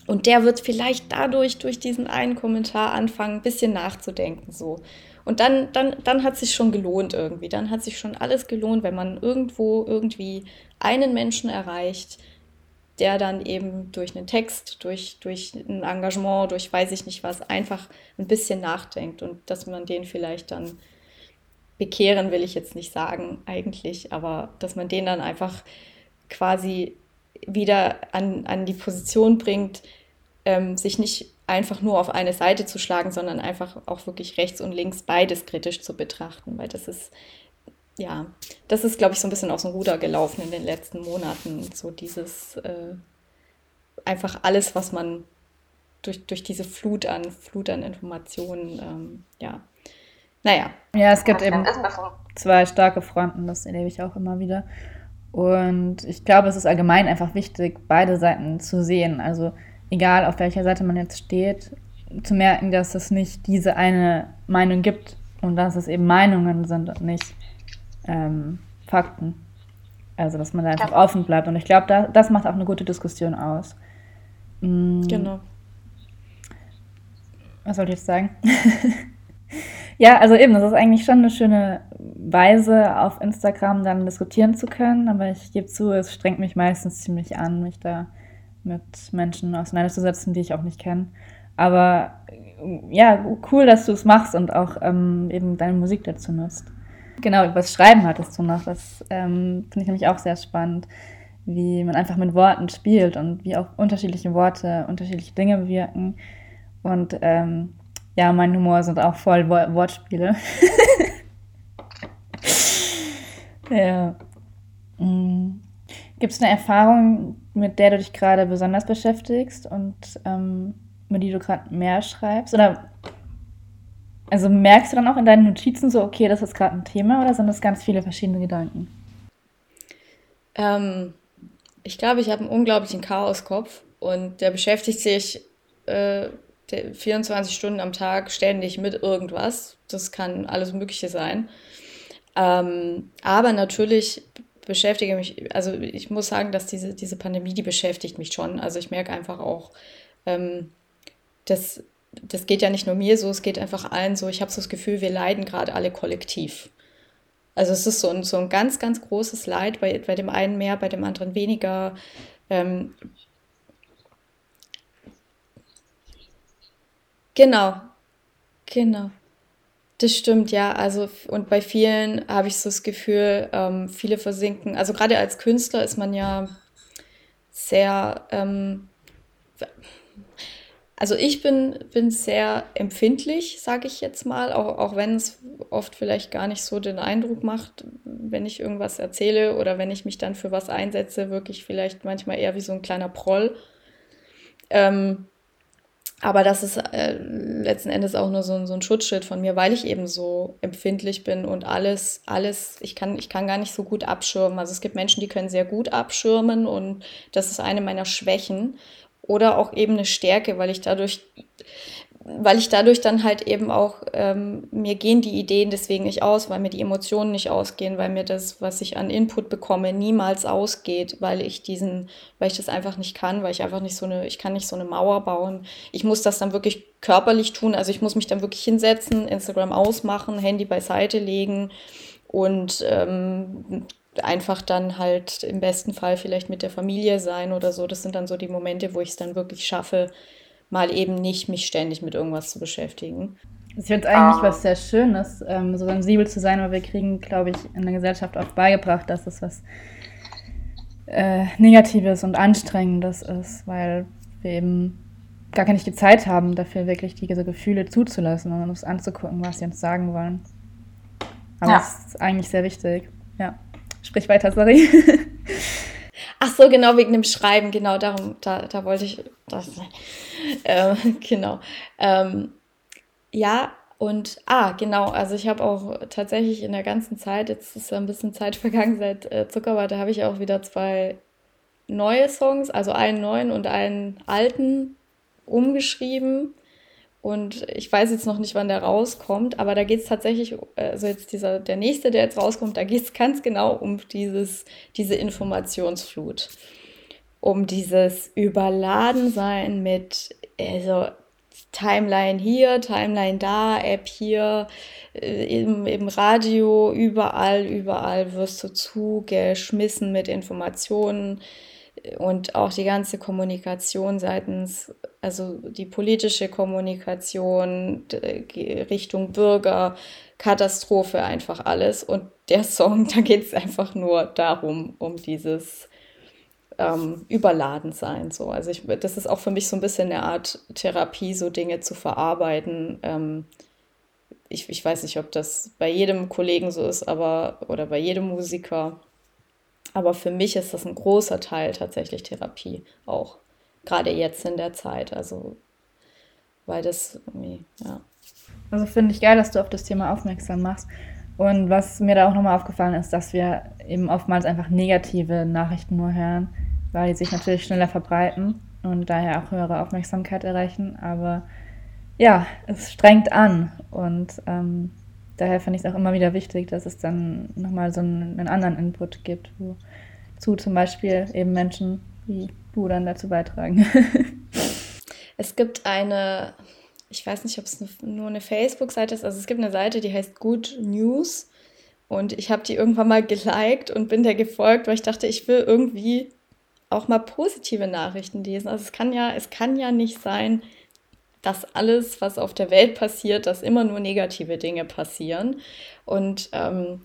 Speaker 2: und der wird vielleicht dadurch, durch diesen einen Kommentar anfangen, ein bisschen nachzudenken. So. Und dann, dann, dann hat sich schon gelohnt irgendwie. Dann hat sich schon alles gelohnt, wenn man irgendwo irgendwie einen Menschen erreicht, der dann eben durch einen Text, durch, durch ein Engagement, durch weiß ich nicht was, einfach ein bisschen nachdenkt und dass man den vielleicht dann bekehren will ich jetzt nicht sagen eigentlich, aber dass man den dann einfach quasi wieder an, an die Position bringt, ähm, sich nicht einfach nur auf eine Seite zu schlagen, sondern einfach auch wirklich rechts und links beides kritisch zu betrachten, weil das ist ja, das ist, glaube ich, so ein bisschen aus dem Ruder gelaufen in den letzten Monaten. So dieses äh, einfach alles, was man durch, durch diese Flut an, Flut an Informationen, ähm, ja. Naja.
Speaker 1: Ja, es gibt eben zwei starke Fronten, das erlebe ich auch immer wieder. Und ich glaube, es ist allgemein einfach wichtig, beide Seiten zu sehen. Also egal, auf welcher Seite man jetzt steht, zu merken, dass es nicht diese eine Meinung gibt und dass es eben Meinungen sind und nicht ähm, Fakten. Also, dass man da einfach ja. offen bleibt. Und ich glaube, da, das macht auch eine gute Diskussion aus. Mhm. Genau. Was wollte ich jetzt sagen? ja, also eben, das ist eigentlich schon eine schöne Weise, auf Instagram dann diskutieren zu können. Aber ich gebe zu, es strengt mich meistens ziemlich an, mich da mit Menschen auseinanderzusetzen, die ich auch nicht kenne. Aber ja, cool, dass du es machst und auch ähm, eben deine Musik dazu nutzt. Genau, über das Schreiben hattest du noch. Das ähm, finde ich nämlich auch sehr spannend, wie man einfach mit Worten spielt und wie auch unterschiedliche Worte unterschiedliche Dinge bewirken. Und ähm, ja, mein Humor sind auch voll Wortspiele. ja. Mhm. Gibt es eine Erfahrung, mit der du dich gerade besonders beschäftigst und ähm, mit der du gerade mehr schreibst? Oder also merkst du dann auch in deinen Notizen so, okay, das ist gerade ein Thema oder sind das ganz viele verschiedene Gedanken?
Speaker 2: Ähm, ich glaube, ich habe einen unglaublichen Chaoskopf und der beschäftigt sich äh, 24 Stunden am Tag ständig mit irgendwas. Das kann alles Mögliche sein. Ähm, aber natürlich beschäftige mich, also ich muss sagen, dass diese, diese Pandemie, die beschäftigt mich schon. Also ich merke einfach auch, ähm, dass das geht ja nicht nur mir so, es geht einfach allen so. Ich habe so das Gefühl, wir leiden gerade alle kollektiv. Also es ist so ein, so ein ganz, ganz großes Leid, bei, bei dem einen mehr, bei dem anderen weniger. Ähm, genau, genau. Das stimmt, ja. Also, und bei vielen habe ich so das Gefühl, ähm, viele versinken. Also gerade als Künstler ist man ja sehr, ähm, also ich bin, bin sehr empfindlich, sage ich jetzt mal, auch, auch wenn es oft vielleicht gar nicht so den Eindruck macht, wenn ich irgendwas erzähle oder wenn ich mich dann für was einsetze, wirklich vielleicht manchmal eher wie so ein kleiner Proll. Ähm, aber das ist äh, letzten Endes auch nur so, ein, so ein Schutzschild von mir, weil ich eben so empfindlich bin und alles, alles, ich kann, ich kann gar nicht so gut abschirmen. Also es gibt Menschen, die können sehr gut abschirmen und das ist eine meiner Schwächen oder auch eben eine Stärke, weil ich dadurch, weil ich dadurch dann halt eben auch, ähm, mir gehen die Ideen deswegen nicht aus, weil mir die Emotionen nicht ausgehen, weil mir das, was ich an Input bekomme, niemals ausgeht, weil ich diesen, weil ich das einfach nicht kann, weil ich einfach nicht so eine, ich kann nicht so eine Mauer bauen. Ich muss das dann wirklich körperlich tun, also ich muss mich dann wirklich hinsetzen, Instagram ausmachen, Handy beiseite legen und ähm, einfach dann halt im besten Fall vielleicht mit der Familie sein oder so. Das sind dann so die Momente, wo ich es dann wirklich schaffe, mal eben nicht mich ständig mit irgendwas zu beschäftigen.
Speaker 1: Ich finde es eigentlich was sehr Schönes, ähm, so sensibel zu sein, weil wir kriegen, glaube ich, in der Gesellschaft oft beigebracht, dass es was äh, Negatives und Anstrengendes ist, weil wir eben gar keine Zeit haben, dafür wirklich diese Gefühle zuzulassen und uns anzugucken, was sie uns sagen wollen. Aber ja. das ist eigentlich sehr wichtig, ja. Sprich weiter, sorry.
Speaker 2: Ach so, genau, wegen dem Schreiben, genau, darum, da, da wollte ich das. Äh, genau. Ähm, ja, und, ah, genau, also ich habe auch tatsächlich in der ganzen Zeit, jetzt ist ein bisschen Zeit vergangen seit äh, Zuckerwatte, habe ich auch wieder zwei neue Songs, also einen neuen und einen alten umgeschrieben. Und ich weiß jetzt noch nicht, wann der rauskommt, aber da geht es tatsächlich, also jetzt dieser, der nächste, der jetzt rauskommt, da geht es ganz genau um dieses, diese Informationsflut. Um dieses Überladensein mit, also Timeline hier, Timeline da, App hier, äh, im, im Radio, überall, überall wirst du zugeschmissen mit Informationen und auch die ganze Kommunikation seitens, also die politische Kommunikation Richtung Bürger, Katastrophe einfach alles. Und der Song, da geht es einfach nur darum, um dieses ähm, Überladensein. So. Also ich, das ist auch für mich so ein bisschen eine Art Therapie, so Dinge zu verarbeiten. Ähm, ich, ich weiß nicht, ob das bei jedem Kollegen so ist, aber oder bei jedem Musiker. Aber für mich ist das ein großer Teil tatsächlich Therapie auch. Gerade jetzt in der Zeit. Also, weil das irgendwie, ja.
Speaker 1: Also finde ich geil, dass du auf das Thema aufmerksam machst. Und was mir da auch nochmal aufgefallen ist, dass wir eben oftmals einfach negative Nachrichten nur hören, weil die sich natürlich schneller verbreiten und daher auch höhere Aufmerksamkeit erreichen. Aber ja, es strengt an. Und ähm, daher finde ich es auch immer wieder wichtig, dass es dann nochmal so einen, einen anderen Input gibt, wozu zum Beispiel eben Menschen wie du dann dazu beitragen.
Speaker 2: es gibt eine, ich weiß nicht, ob es nur eine Facebook-Seite ist, also es gibt eine Seite, die heißt Good News. Und ich habe die irgendwann mal geliked und bin der gefolgt, weil ich dachte, ich will irgendwie auch mal positive Nachrichten lesen. Also es kann ja, es kann ja nicht sein, dass alles, was auf der Welt passiert, dass immer nur negative Dinge passieren. Und ähm,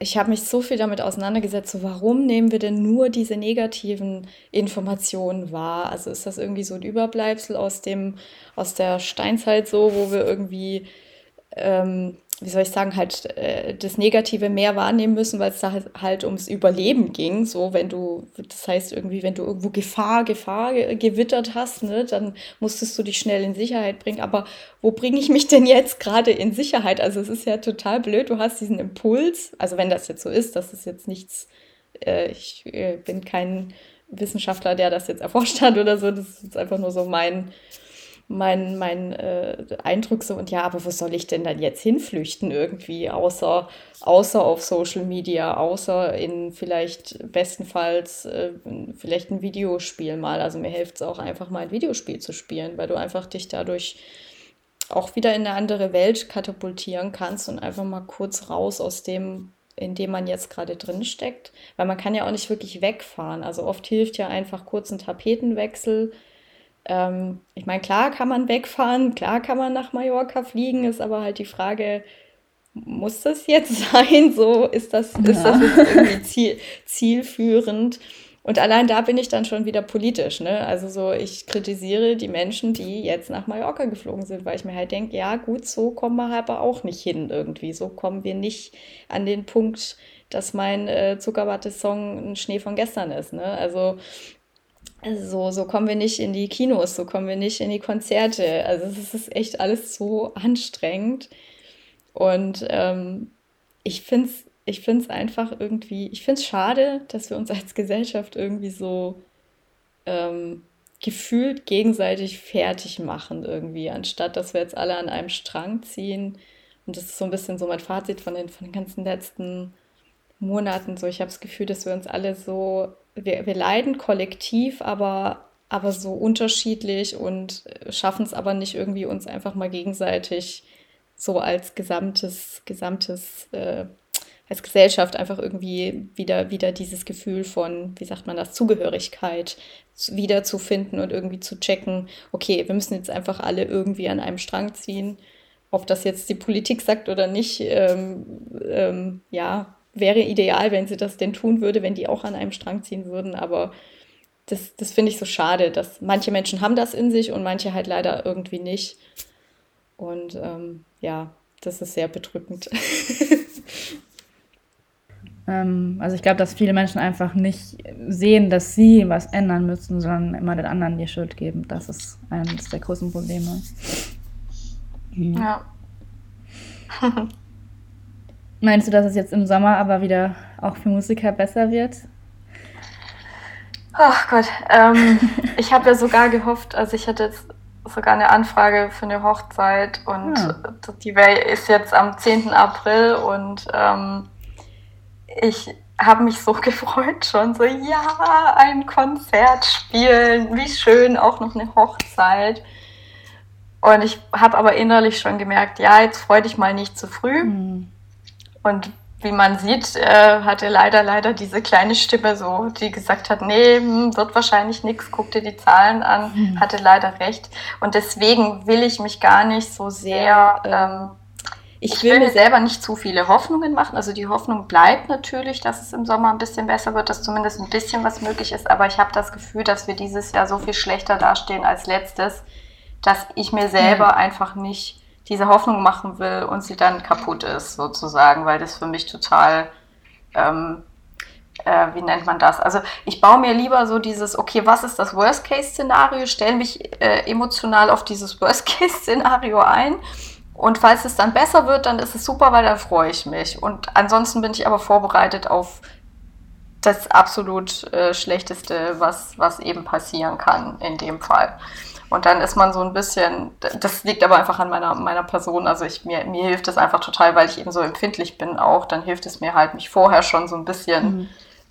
Speaker 2: ich habe mich so viel damit auseinandergesetzt, so warum nehmen wir denn nur diese negativen Informationen wahr? Also ist das irgendwie so ein Überbleibsel aus dem, aus der Steinzeit so, wo wir irgendwie ähm, wie soll ich sagen, halt äh, das Negative mehr wahrnehmen müssen, weil es da halt, halt, ums Überleben ging. So, wenn du, das heißt irgendwie, wenn du irgendwo Gefahr, Gefahr gewittert hast, ne, dann musstest du dich schnell in Sicherheit bringen. Aber wo bringe ich mich denn jetzt gerade in Sicherheit? Also es ist ja total blöd, du hast diesen Impuls, also wenn das jetzt so ist, das ist jetzt nichts, äh, ich äh, bin kein Wissenschaftler, der das jetzt erforscht hat oder so, das ist jetzt einfach nur so mein mein, mein äh, Eindruck so, und ja, aber wo soll ich denn dann jetzt hinflüchten irgendwie, außer, außer auf Social Media, außer in vielleicht bestenfalls äh, vielleicht ein Videospiel mal. Also mir hilft es auch einfach mal ein Videospiel zu spielen, weil du einfach dich dadurch auch wieder in eine andere Welt katapultieren kannst und einfach mal kurz raus aus dem, in dem man jetzt gerade drin steckt. Weil man kann ja auch nicht wirklich wegfahren. Also oft hilft ja einfach kurz ein Tapetenwechsel ähm, ich meine, klar kann man wegfahren, klar kann man nach Mallorca fliegen, ist aber halt die Frage, muss das jetzt sein? So ist das, ja. ist das irgendwie ziel, zielführend? Und allein da bin ich dann schon wieder politisch. Ne? Also so, ich kritisiere die Menschen, die jetzt nach Mallorca geflogen sind, weil ich mir halt denke, ja gut, so kommen wir aber auch nicht hin irgendwie. So kommen wir nicht an den Punkt, dass mein äh, Zuckerwatte-Song ein Schnee von gestern ist. Ne? Also so, so kommen wir nicht in die Kinos, so kommen wir nicht in die Konzerte. Also es ist echt alles so anstrengend. Und ähm, ich finde es ich find's einfach irgendwie, ich finde es schade, dass wir uns als Gesellschaft irgendwie so ähm, gefühlt gegenseitig fertig machen irgendwie, anstatt dass wir jetzt alle an einem Strang ziehen. Und das ist so ein bisschen so mein Fazit von den, von den ganzen letzten Monaten. So, ich habe das Gefühl, dass wir uns alle so wir, wir leiden kollektiv, aber, aber so unterschiedlich und schaffen es aber nicht irgendwie uns einfach mal gegenseitig so als gesamtes, gesamtes, äh, als Gesellschaft einfach irgendwie wieder, wieder dieses Gefühl von, wie sagt man das, Zugehörigkeit wiederzufinden und irgendwie zu checken, okay, wir müssen jetzt einfach alle irgendwie an einem Strang ziehen. Ob das jetzt die Politik sagt oder nicht, ähm, ähm, ja, wäre ideal, wenn sie das denn tun würde, wenn die auch an einem Strang ziehen würden. Aber das, das finde ich so schade, dass manche Menschen haben das in sich und manche halt leider irgendwie nicht. Und ähm, ja, das ist sehr bedrückend.
Speaker 1: ähm, also ich glaube, dass viele Menschen einfach nicht sehen, dass sie was ändern müssen, sondern immer den anderen die Schuld geben. Das ist eines der großen Probleme. Mhm. Ja. Meinst du, dass es jetzt im Sommer aber wieder auch für Musiker besser wird?
Speaker 5: Ach Gott, ähm, ich habe ja sogar gehofft, also ich hatte jetzt sogar eine Anfrage für eine Hochzeit und. Ah. die ist jetzt am 10. April und ähm, ich habe mich so gefreut schon, so ja, ein Konzert spielen, wie schön, auch noch eine Hochzeit. Und ich habe aber innerlich schon gemerkt, ja, jetzt freu dich mal nicht zu früh. Mhm. Und wie man sieht, äh, hatte leider, leider diese kleine Stimme so, die gesagt hat, nee, hm, wird wahrscheinlich nichts, guck dir die Zahlen an, mhm. hatte leider recht. Und deswegen will ich mich gar nicht so sehr, ähm, ich, will, will mir selber nicht zu viele Hoffnungen machen. Also die Hoffnung bleibt natürlich, dass es im Sommer ein bisschen besser wird, dass zumindest ein bisschen was möglich ist. Aber ich habe das Gefühl, dass wir dieses Jahr so viel schlechter dastehen als letztes, dass ich mir selber mhm. einfach nicht diese Hoffnung machen will und sie dann kaputt ist, sozusagen, weil das für mich total, ähm, äh, wie nennt man das? Also ich baue mir lieber so dieses, okay, was ist das Worst-Case-Szenario, stelle mich äh, emotional auf dieses Worst-Case-Szenario ein. Und falls es dann besser wird, dann ist es super, weil dann freue ich mich. Und ansonsten bin ich aber vorbereitet auf das absolut äh, Schlechteste, was, was eben passieren kann in dem Fall. Und dann ist man so ein bisschen, das liegt aber einfach an meiner, meiner Person. Also ich, mir, mir hilft es einfach total, weil ich eben so empfindlich bin auch. Dann hilft es mir halt, mich vorher schon so ein bisschen mhm.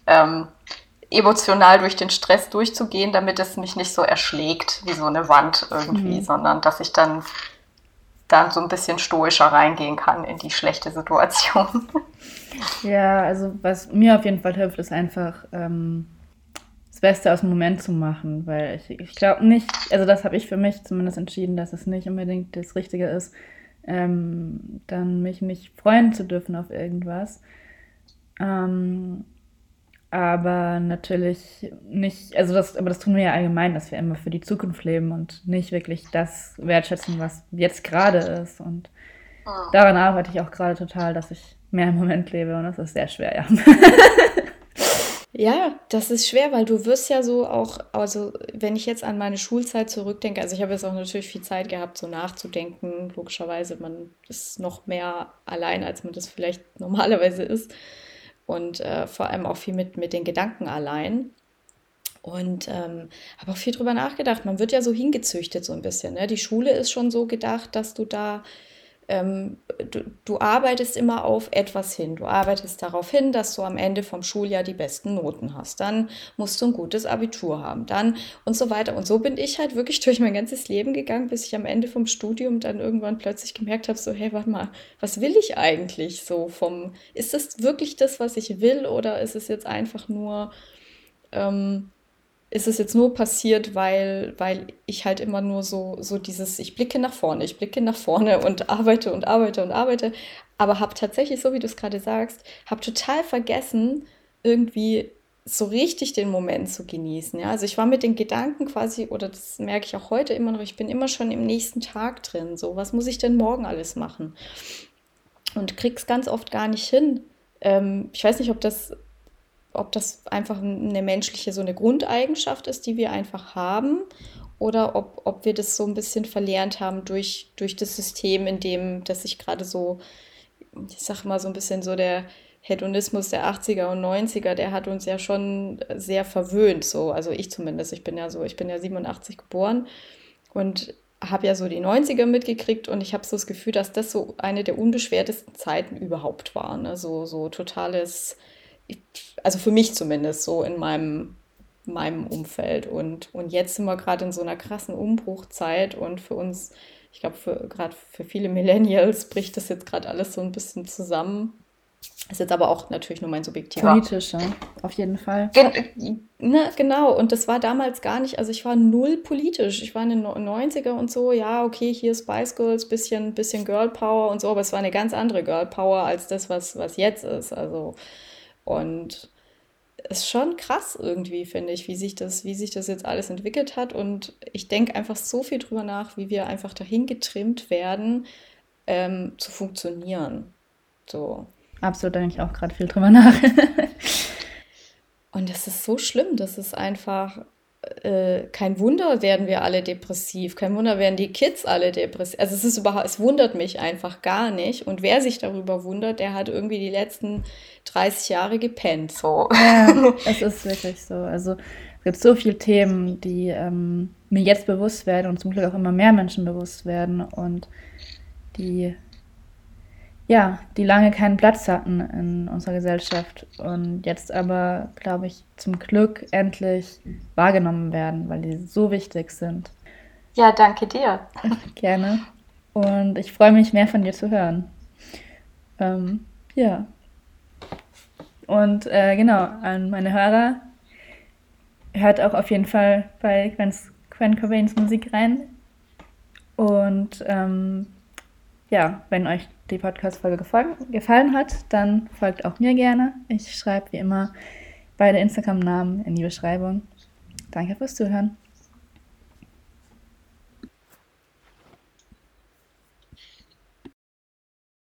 Speaker 5: ähm, emotional durch den Stress durchzugehen, damit es mich nicht so erschlägt wie so eine Wand irgendwie, mhm. sondern dass ich dann, dann so ein bisschen stoischer reingehen kann in die schlechte Situation.
Speaker 1: Ja, also was mir auf jeden Fall hilft, ist einfach ähm, Beste aus dem Moment zu machen, weil ich, ich glaube nicht, also das habe ich für mich zumindest entschieden, dass es nicht unbedingt das Richtige ist, ähm, dann mich nicht freuen zu dürfen auf irgendwas. Ähm, aber natürlich nicht, also das, aber das tun wir ja allgemein, dass wir immer für die Zukunft leben und nicht wirklich das wertschätzen, was jetzt gerade ist. Und ah. daran arbeite ich auch gerade total, dass ich mehr im Moment lebe und das ist sehr schwer, ja.
Speaker 2: Ja, das ist schwer, weil du wirst ja so auch, also wenn ich jetzt an meine Schulzeit zurückdenke, also ich habe jetzt auch natürlich viel Zeit gehabt, so nachzudenken. Logischerweise, man ist noch mehr allein, als man das vielleicht normalerweise ist. Und äh, vor allem auch viel mit, mit den Gedanken allein. Und ähm, habe auch viel drüber nachgedacht. Man wird ja so hingezüchtet, so ein bisschen. Ne? Die Schule ist schon so gedacht, dass du da ähm, du, du, arbeitest immer auf etwas hin. Du arbeitest darauf hin, dass du am Ende vom Schuljahr die besten Noten hast. Dann musst du ein gutes Abitur haben. Dann und so weiter. Und so bin ich halt wirklich durch mein ganzes Leben gegangen, bis ich am Ende vom Studium dann irgendwann plötzlich gemerkt habe, so, hey, warte mal, was will ich eigentlich so vom, ist das wirklich das, was ich will oder ist es jetzt einfach nur, ähm, ist es jetzt nur passiert, weil, weil ich halt immer nur so, so dieses, ich blicke nach vorne, ich blicke nach vorne und arbeite und arbeite und arbeite, aber habe tatsächlich, so wie du es gerade sagst, habe total vergessen, irgendwie so richtig den Moment zu genießen. Ja? Also ich war mit den Gedanken quasi, oder das merke ich auch heute immer noch, ich bin immer schon im nächsten Tag drin. So, was muss ich denn morgen alles machen? Und krieg's ganz oft gar nicht hin. Ähm, ich weiß nicht, ob das ob das einfach eine menschliche, so eine Grundeigenschaft ist, die wir einfach haben, oder ob, ob wir das so ein bisschen verlernt haben durch, durch das System, in dem, das sich gerade so, ich sag mal so ein bisschen so der Hedonismus der 80er und 90er, der hat uns ja schon sehr verwöhnt, so, also ich zumindest, ich bin ja so, ich bin ja 87 geboren und habe ja so die 90er mitgekriegt und ich habe so das Gefühl, dass das so eine der unbeschwertesten Zeiten überhaupt war. Ne? So, so totales also für mich zumindest so in meinem, meinem Umfeld. Und, und jetzt sind wir gerade in so einer krassen Umbruchzeit und für uns, ich glaube, gerade für viele Millennials bricht das jetzt gerade alles so ein bisschen zusammen. Ist jetzt aber auch natürlich nur mein subjektiver.
Speaker 1: Politischer, auf jeden Fall.
Speaker 2: Gen ne, genau, und das war damals gar nicht, also ich war null politisch. Ich war in den 90er und so, ja, okay, hier Spice Girls, bisschen, bisschen Girl Power und so, aber es war eine ganz andere Girl Power als das, was, was jetzt ist. Also und ist schon krass irgendwie, finde ich, wie sich, das, wie sich das jetzt alles entwickelt hat. Und ich denke einfach so viel drüber nach, wie wir einfach dahin getrimmt werden, ähm, zu funktionieren. So.
Speaker 1: Absolut, denke ich auch gerade viel drüber nach.
Speaker 2: Und das ist so schlimm, das ist einfach, äh, kein Wunder werden wir alle depressiv, kein Wunder werden die Kids alle depressiv. Also es ist überhaupt, es wundert mich einfach gar nicht. Und wer sich darüber wundert, der hat irgendwie die letzten 30 Jahre gepennt. So.
Speaker 1: Ja, es ist wirklich so. Also es gibt so viele Themen, die ähm, mir jetzt bewusst werden und zum Glück auch immer mehr Menschen bewusst werden und die ja, die lange keinen Platz hatten in unserer Gesellschaft und jetzt aber, glaube ich, zum Glück endlich wahrgenommen werden, weil die so wichtig sind.
Speaker 5: Ja, danke dir.
Speaker 1: Gerne. Und ich freue mich, mehr von dir zu hören. Ähm, ja. Und äh, genau, an meine Hörer, hört auch auf jeden Fall bei Gwen Cobains Musik rein. Und ähm, ja, wenn euch die Podcast-Folge gefallen hat, dann folgt auch mir gerne. Ich schreibe wie immer beide Instagram-Namen in die Beschreibung. Danke fürs Zuhören.